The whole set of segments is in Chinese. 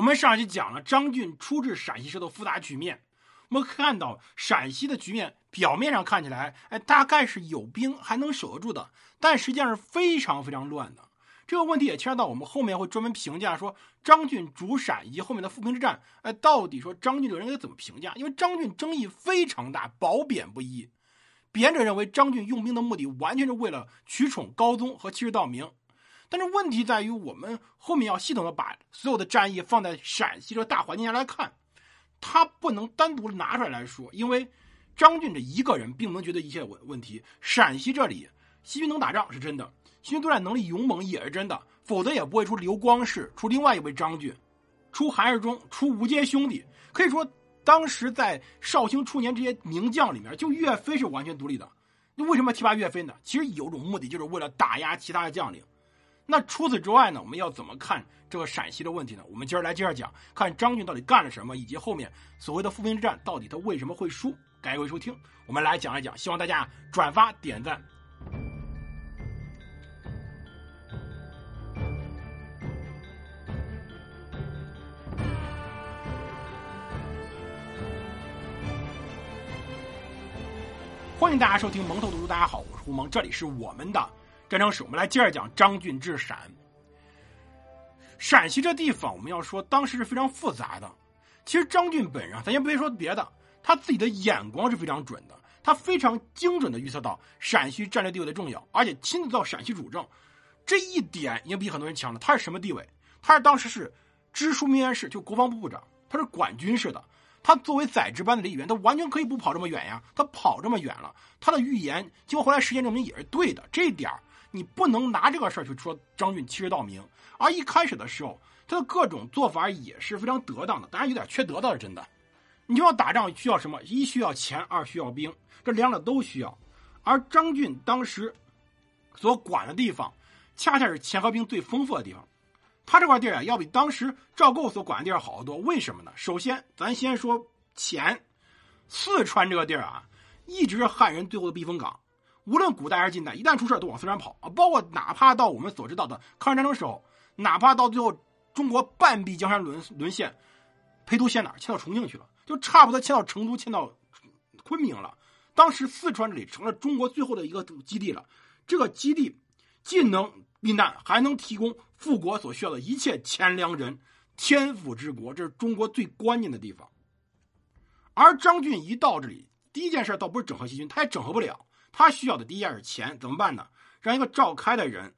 我们上期讲了张俊出至陕西时的复杂局面，我们看到陕西的局面表面上看起来，哎，大概是有兵还能守得住的，但实际上是非常非常乱的。这个问题也牵扯到我们后面会专门评价说张俊主陕以及后面的复平之战，哎，到底说张俊这个人该怎么评价？因为张俊争议非常大，褒贬不一。贬者认为张俊用兵的目的完全是为了取宠高宗和欺世盗名。但是问题在于，我们后面要系统的把所有的战役放在陕西这个大环境下来看，他不能单独拿出来来说，因为张俊这一个人并不能决定一切问问题。陕西这里，西军能打仗是真的，西军作战能力勇猛也是真的，否则也不会出刘光世，出另外一位张俊，出韩世忠，出吴阶兄弟。可以说，当时在绍兴初年这些名将里面，就岳飞是完全独立的。那为什么提拔岳飞呢？其实有种目的，就是为了打压其他的将领。那除此之外呢？我们要怎么看这个陕西的问题呢？我们今儿来接着讲，看张俊到底干了什么，以及后面所谓的复平之战到底他为什么会输？各位收听，我们来讲一讲，希望大家转发点赞。欢迎大家收听蒙头读书，大家好，我是胡蒙，这里是我们的。战争史，我们来接着讲张俊治陕。陕西这地方，我们要说当时是非常复杂的。其实张俊本人，咱先别说别的，他自己的眼光是非常准的，他非常精准的预测到陕西战略地位的重要，而且亲自到陕西主政，这一点已经比很多人强了。他是什么地位？他是当时是知枢密院事，就国防部部长，他是管军事的。他作为宰执班的李元，他完全可以不跑这么远呀。他跑这么远了，他的预言经过后来实践证明也是对的。这一点你不能拿这个事儿去说张俊欺世盗名，而一开始的时候，他的各种做法也是非常得当的，当然有点缺德倒是，真的。你就要打仗需要什么？一需要钱，二需要兵，这两者都需要。而张俊当时所管的地方，恰恰是钱和兵最丰富的地方。他这块地儿啊，要比当时赵构所管的地儿好得多。为什么呢？首先，咱先说钱，四川这个地儿啊，一直是汉人最后的避风港。无论古代还是近代，一旦出事都往四川跑啊！包括哪怕到我们所知道的抗日战争时候，哪怕到最后中国半壁江山沦沦陷，陪都迁哪儿？迁到重庆去了，就差不多迁到成都、迁到昆明了。当时四川这里成了中国最后的一个基地了。这个基地既能避难，还能提供复国所需要的一切钱粮人，天府之国，这是中国最关键的地方。而张俊一到这里，第一件事倒不是整合西军，他也整合不了。他需要的第一件是钱，怎么办呢？让一个赵开的人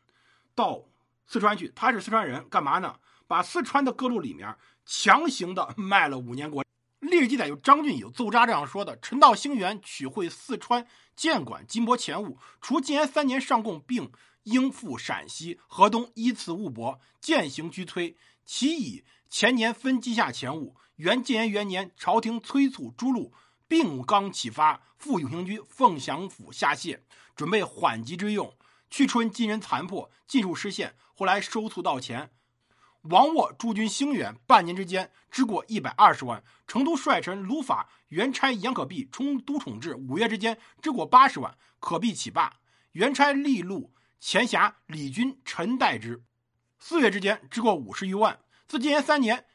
到四川去，他是四川人，干嘛呢？把四川的各路里面强行的卖了五年国。历史记载有张俊有奏札这样说的：陈道兴元取会四川，建管金帛钱物，除禁言三年上贡，并应付陕西、河东依次物帛，渐行居催。其以前年分积下钱物，原建言元年，朝廷催促诸路。并刚启发，赴永兴居凤翔府下泻，准备缓急之用。去春金人残破，尽数失陷。后来收促到钱，王沃驻军兴远，半年之间支过一百二十万。成都帅臣卢法元差杨可弼充都统制，五月之间支过八十万。可弼起罢，元差利禄钱辖李军陈代之。四月之间支过五十余万。自建炎三年，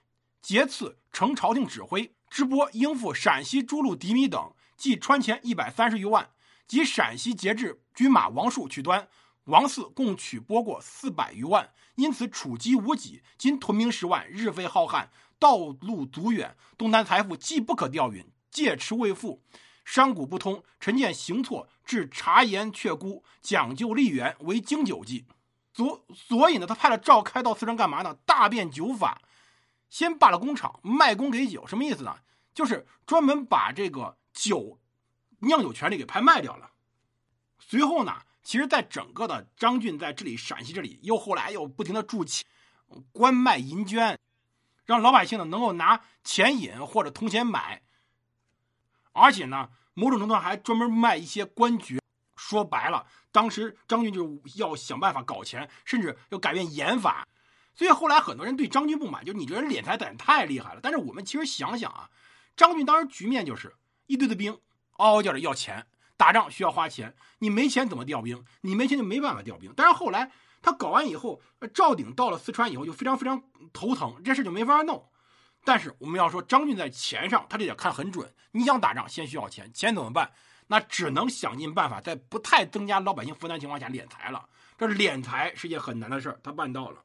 节次承朝廷指挥。支拨应付陕西诸路敌米等，计川钱一百三十余万，及陕西节制军马王数取端，王四共取拨过四百余万，因此储积无几。今屯兵十万，日费浩瀚，道路阻远，东南财富既不可调运，借持未付，商贾不通，臣见行错，至察言却孤，讲究利源，为经久计。所所以呢，他派了赵开到四川干嘛呢？大变酒法。先罢了工厂，卖工给酒，什么意思呢？就是专门把这个酒酿酒权利给拍卖掉了。随后呢，其实，在整个的张俊在这里陕西这里，又后来又不停的铸钱、官卖银绢，让老百姓呢能够拿钱引或者铜钱买。而且呢，某种程度上还专门卖一些官爵。说白了，当时张俊就是要想办法搞钱，甚至要改变盐法。所以后来很多人对张俊不满，就是你这人敛财胆太厉害了。但是我们其实想想啊，张俊当时局面就是一堆的兵嗷嗷叫着要钱，打仗需要花钱，你没钱怎么调兵？你没钱就没办法调兵。但是后来他搞完以后，赵鼎到了四川以后就非常非常头疼，这事就没法弄。但是我们要说张俊在钱上，他这点看很准。你想打仗，先需要钱，钱怎么办？那只能想尽办法，在不太增加老百姓负担情况下敛财了。这敛财是件很难的事儿，他办到了。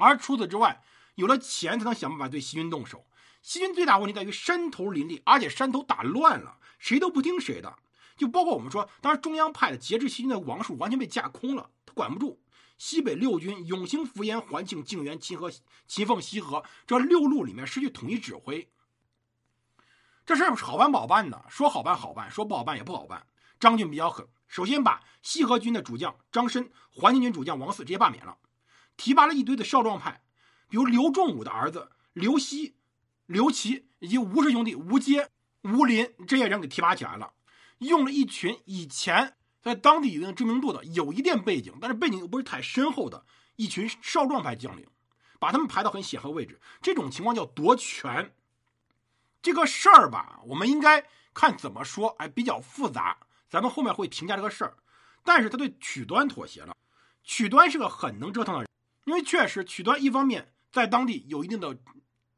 而除此之外，有了钱才能想办法对西军动手。西军最大问题在于山头林立，而且山头打乱了，谁都不听谁的。就包括我们说，当时中央派的节制西军的王术完全被架空了，他管不住。西北六军永兴、福延、环庆、靖远、秦河、秦凤、西河这六路里面失去统一指挥，这事好办不好办呢？说好办好办，说不好办也不好办。张俊比较狠，首先把西河军的主将张申、环庆军主将王嗣直接罢免了，提拔了一堆的少壮派，比如刘仲武的儿子刘熙、刘琦以及吴氏兄弟吴阶、吴林这些人给提拔起来了，用了一群以前。在当地有一定知名度的，有一定背景，但是背景又不是太深厚的一群少壮派将领，把他们排到很显赫位置，这种情况叫夺权。这个事儿吧，我们应该看怎么说，哎，比较复杂，咱们后面会评价这个事儿。但是他对曲端妥协了，曲端是个很能折腾的人，因为确实曲端一方面在当地有一定的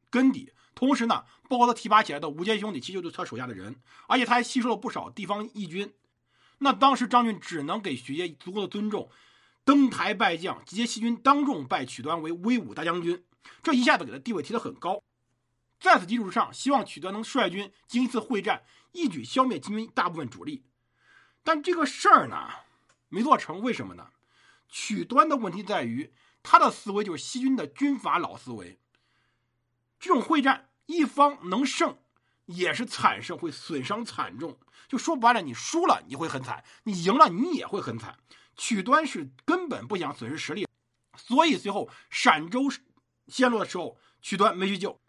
根底，同时呢，包括他提拔起来的吴坚兄弟，其实就是他手下的人，而且他还吸收了不少地方义军。那当时张俊只能给徐阶足够的尊重，登台拜将，集结西军，当众拜曲端为威武大将军，这一下子给他地位提得很高。在此基础上，希望曲端能率军经一次会战，一举消灭金军大部分主力。但这个事儿呢，没做成，为什么呢？曲端的问题在于，他的思维就是西军的军阀老思维。这种会战，一方能胜。也是惨胜，会损伤惨重。就说白了，你输了你会很惨，你赢了你也会很惨。曲端是根本不想损失实力，所以最后陕州陷落的时候，曲端没去救。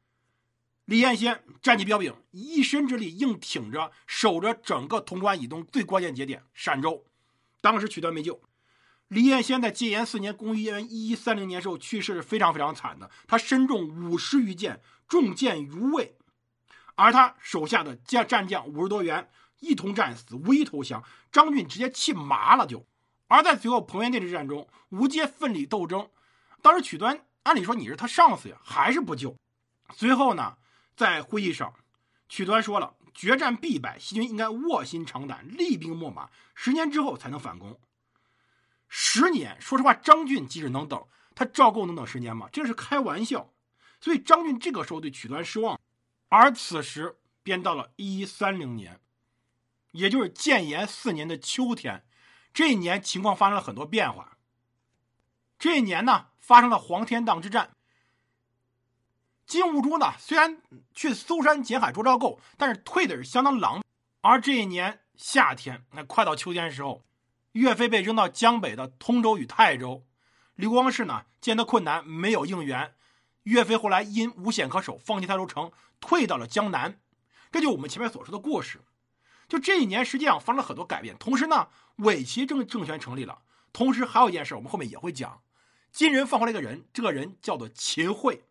李彦先战绩彪炳，一身之力硬挺着，守着整个潼关以东最关键节点陕州。当时曲端没救。李彦先在戒严四年（公元一一三零年）时候去世，是非常非常惨的。他身中五十余箭，中箭如未。而他手下的将战将五十多员一同战死，无一投降。张俊直接气麻了，就。而在随后彭元店之战中，吴阶奋力斗争，当时曲端按理说你是他上司呀，还是不救。随后呢，在会议上，曲端说了，决战必败，西军应该卧薪尝胆，厉兵秣马，十年之后才能反攻。十年，说实话，张俊即使能等，他赵构能等十年吗？这是开玩笑。所以张俊这个时候对曲端失望。而此时，便到了一一三零年，也就是建炎四年的秋天。这一年情况发生了很多变化。这一年呢，发生了黄天荡之战。金兀术呢，虽然去搜山捡海捉赵构，但是退的是相当狼狈。而这一年夏天，那快到秋天的时候，岳飞被扔到江北的通州与泰州。刘光世呢，见他困难，没有应援。岳飞后来因无险可守，放弃泰州城。退到了江南，这就我们前面所说的故事。就这一年，实际上发生了很多改变。同时呢，伪齐政政权成立了。同时还有一件事，我们后面也会讲。金人放回来一个人，这个人叫做秦桧。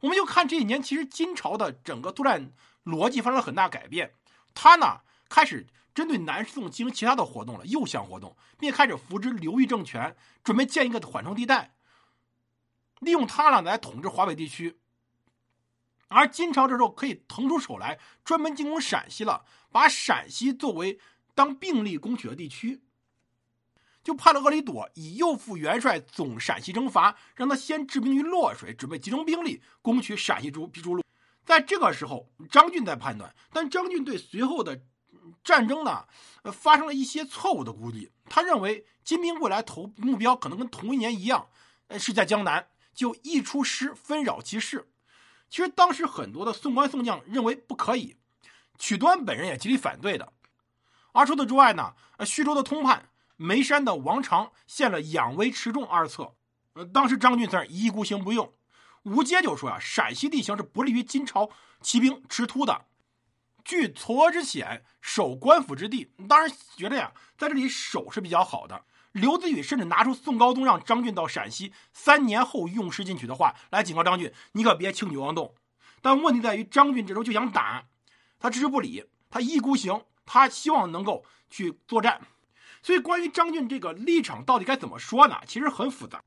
我们就看这一年，其实金朝的整个作战逻辑发生了很大改变。他呢，开始针对南宋进行其他的活动了，右相活动，并开始扶植刘裕政权，准备建一个缓冲地带，利用他呢来统治华北地区。而金朝这时候可以腾出手来，专门进攻陕西了，把陕西作为当病例攻取的地区，就派了鄂里朵以右副元帅总陕西征伐，让他先置兵于洛水，准备集中兵力攻取陕西诸诸路。在这个时候，张俊在判断，但张俊对随后的战争呢，呃，发生了一些错误的估计。他认为金兵未来投目标可能跟同一年一样，呃，是在江南，就一出师纷扰其势。其实当时很多的宋官宋将认为不可以，曲端本人也极力反对的。而除此之外呢，呃徐州的通判眉山的王常献了养威持重二策。呃，当时张俊在一意孤行不用。吴阶就说呀，陕西地形是不利于金朝骑兵直突的，据嵯峨之险，守官府之地。当然觉得呀，在这里守是比较好的。刘子宇甚至拿出宋高宗让张俊到陕西三年后用师进取的话来警告张俊：“你可别轻举妄动。”但问题在于，张俊这时候就想打，他置之不理，他一意孤行，他希望能够去作战。所以，关于张俊这个立场到底该怎么说呢？其实很复杂。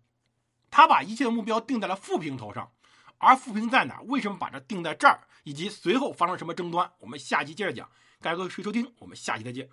他把一切的目标定在了富平头上，而富平在哪？为什么把这定在这儿？以及随后发生什么争端？我们下期接着讲。感谢各位收听，我们下期再见。